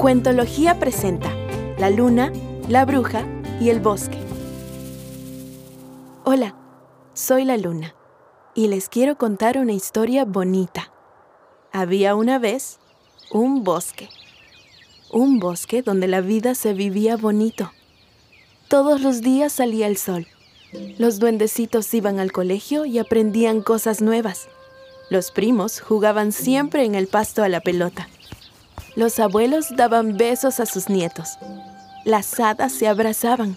Cuentología presenta La luna, la bruja y el bosque. Hola, soy la luna y les quiero contar una historia bonita. Había una vez un bosque. Un bosque donde la vida se vivía bonito. Todos los días salía el sol. Los duendecitos iban al colegio y aprendían cosas nuevas. Los primos jugaban siempre en el pasto a la pelota. Los abuelos daban besos a sus nietos. Las hadas se abrazaban.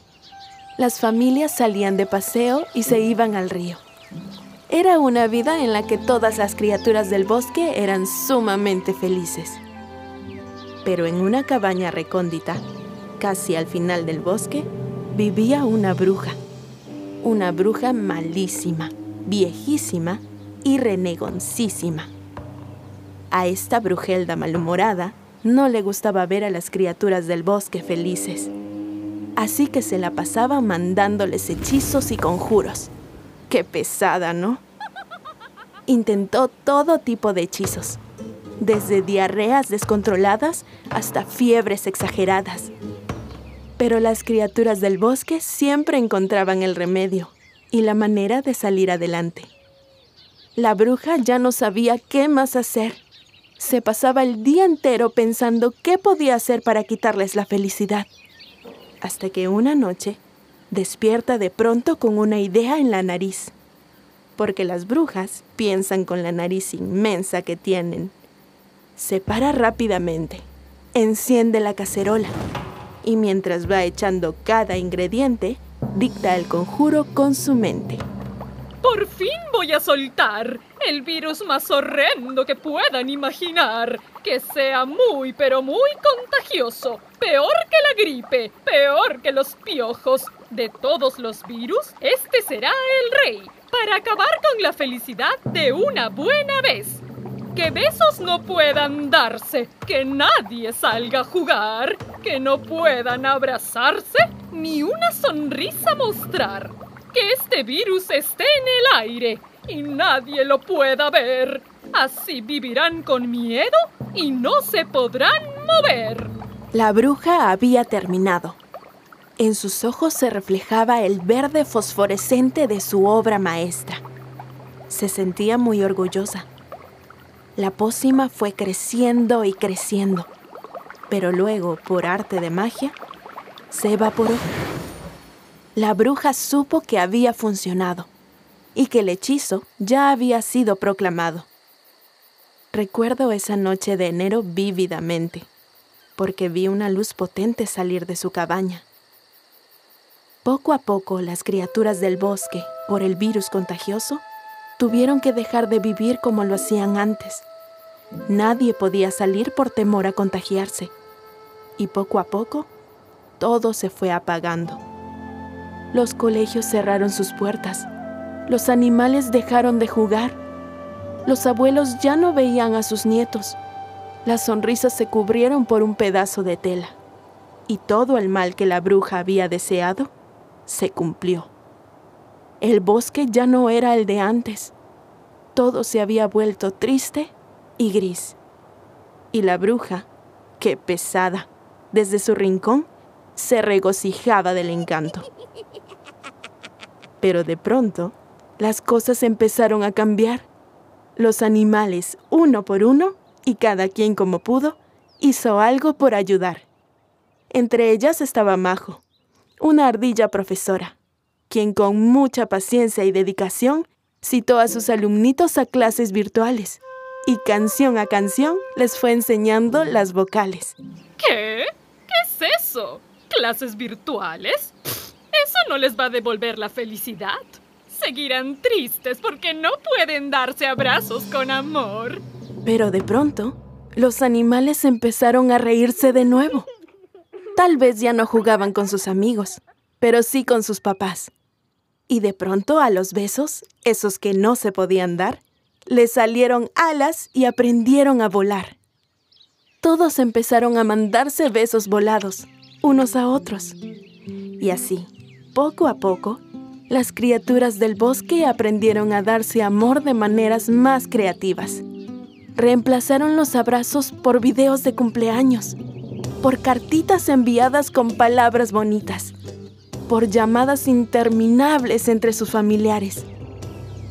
Las familias salían de paseo y se iban al río. Era una vida en la que todas las criaturas del bosque eran sumamente felices. Pero en una cabaña recóndita, casi al final del bosque, vivía una bruja. Una bruja malísima, viejísima y renegoncísima. A esta brujelda malhumorada no le gustaba ver a las criaturas del bosque felices. Así que se la pasaba mandándoles hechizos y conjuros. Qué pesada, ¿no? Intentó todo tipo de hechizos, desde diarreas descontroladas hasta fiebres exageradas. Pero las criaturas del bosque siempre encontraban el remedio y la manera de salir adelante. La bruja ya no sabía qué más hacer. Se pasaba el día entero pensando qué podía hacer para quitarles la felicidad. Hasta que una noche despierta de pronto con una idea en la nariz. Porque las brujas piensan con la nariz inmensa que tienen. Se para rápidamente, enciende la cacerola y mientras va echando cada ingrediente, dicta el conjuro con su mente. Por fin voy a soltar el virus más horrendo que puedan imaginar. Que sea muy, pero muy contagioso. Peor que la gripe, peor que los piojos. De todos los virus, este será el rey. Para acabar con la felicidad de una buena vez. Que besos no puedan darse, que nadie salga a jugar, que no puedan abrazarse, ni una sonrisa mostrar que este virus esté en el aire y nadie lo pueda ver. Así vivirán con miedo y no se podrán mover. La bruja había terminado. En sus ojos se reflejaba el verde fosforescente de su obra maestra. Se sentía muy orgullosa. La pócima fue creciendo y creciendo, pero luego, por arte de magia, se evaporó la bruja supo que había funcionado y que el hechizo ya había sido proclamado. Recuerdo esa noche de enero vívidamente, porque vi una luz potente salir de su cabaña. Poco a poco las criaturas del bosque, por el virus contagioso, tuvieron que dejar de vivir como lo hacían antes. Nadie podía salir por temor a contagiarse. Y poco a poco, todo se fue apagando. Los colegios cerraron sus puertas. Los animales dejaron de jugar. Los abuelos ya no veían a sus nietos. Las sonrisas se cubrieron por un pedazo de tela. Y todo el mal que la bruja había deseado se cumplió. El bosque ya no era el de antes. Todo se había vuelto triste y gris. Y la bruja, qué pesada, desde su rincón, se regocijaba del encanto. Pero de pronto, las cosas empezaron a cambiar. Los animales, uno por uno, y cada quien como pudo, hizo algo por ayudar. Entre ellas estaba Majo, una ardilla profesora, quien con mucha paciencia y dedicación citó a sus alumnitos a clases virtuales y canción a canción les fue enseñando las vocales. ¿Qué? ¿Qué es eso? ¿Clases virtuales? Eso no les va a devolver la felicidad. Seguirán tristes porque no pueden darse abrazos con amor. Pero de pronto, los animales empezaron a reírse de nuevo. Tal vez ya no jugaban con sus amigos, pero sí con sus papás. Y de pronto a los besos, esos que no se podían dar, les salieron alas y aprendieron a volar. Todos empezaron a mandarse besos volados, unos a otros. Y así, poco a poco, las criaturas del bosque aprendieron a darse amor de maneras más creativas. Reemplazaron los abrazos por videos de cumpleaños. por cartitas enviadas con palabras bonitas, por llamadas interminables entre sus familiares.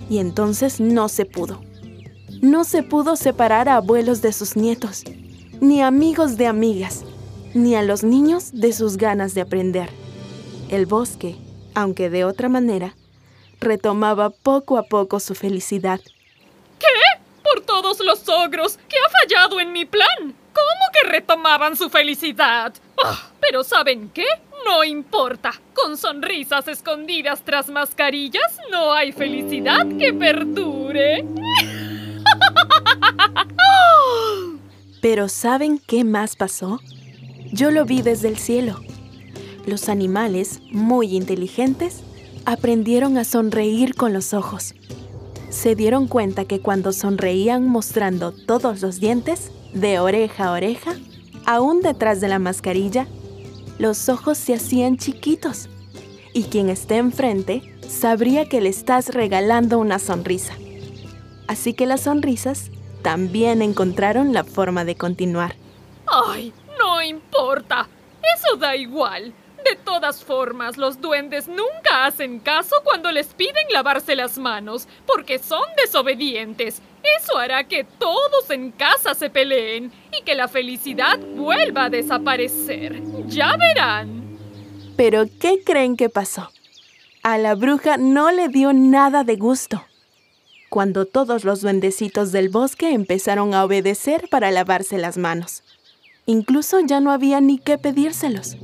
Y entonces no se pudo. No se pudo separar a abuelos de sus nietos, ni amigos de amigas, ni a los niños de sus ganas de aprender. El bosque, aunque de otra manera, retomaba poco a poco su felicidad. ¿Qué? Por todos los ogros que ha fallado en mi plan. ¿Cómo que retomaban su felicidad? Ah, pero ¿saben qué? No importa. Con sonrisas escondidas tras mascarillas no hay felicidad que perdure. Pero ¿saben qué más pasó? Yo lo vi desde el cielo. Los animales, muy inteligentes, aprendieron a sonreír con los ojos. Se dieron cuenta que cuando sonreían mostrando todos los dientes, de oreja a oreja, aún detrás de la mascarilla, los ojos se hacían chiquitos y quien esté enfrente sabría que le estás regalando una sonrisa. Así que las sonrisas también encontraron la forma de continuar. ¡Ay! No importa. Eso da igual. De todas formas, los duendes nunca hacen caso cuando les piden lavarse las manos, porque son desobedientes. Eso hará que todos en casa se peleen y que la felicidad vuelva a desaparecer. Ya verán. Pero, ¿qué creen que pasó? A la bruja no le dio nada de gusto. Cuando todos los duendecitos del bosque empezaron a obedecer para lavarse las manos. Incluso ya no había ni qué pedírselos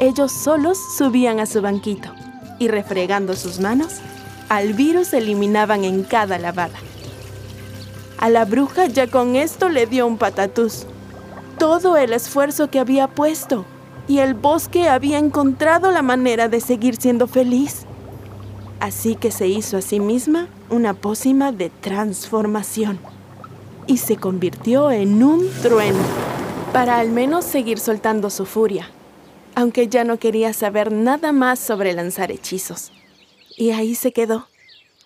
ellos solos subían a su banquito y refregando sus manos, al virus eliminaban en cada lavada. A la bruja ya con esto le dio un patatús. Todo el esfuerzo que había puesto y el bosque había encontrado la manera de seguir siendo feliz. Así que se hizo a sí misma una pócima de transformación y se convirtió en un trueno para al menos seguir soltando su furia aunque ya no quería saber nada más sobre lanzar hechizos. Y ahí se quedó,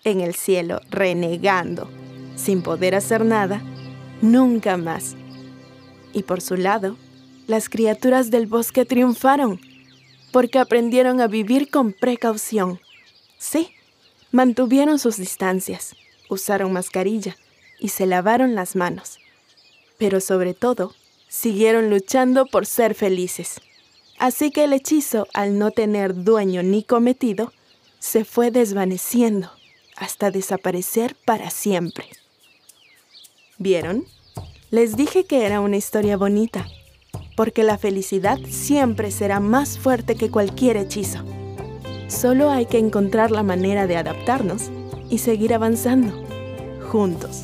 en el cielo, renegando, sin poder hacer nada, nunca más. Y por su lado, las criaturas del bosque triunfaron, porque aprendieron a vivir con precaución. Sí, mantuvieron sus distancias, usaron mascarilla y se lavaron las manos. Pero sobre todo, siguieron luchando por ser felices. Así que el hechizo, al no tener dueño ni cometido, se fue desvaneciendo hasta desaparecer para siempre. ¿Vieron? Les dije que era una historia bonita, porque la felicidad siempre será más fuerte que cualquier hechizo. Solo hay que encontrar la manera de adaptarnos y seguir avanzando, juntos.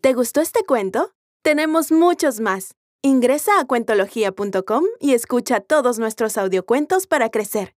¿Te gustó este cuento? Tenemos muchos más. Ingresa a cuentología.com y escucha todos nuestros audiocuentos para crecer.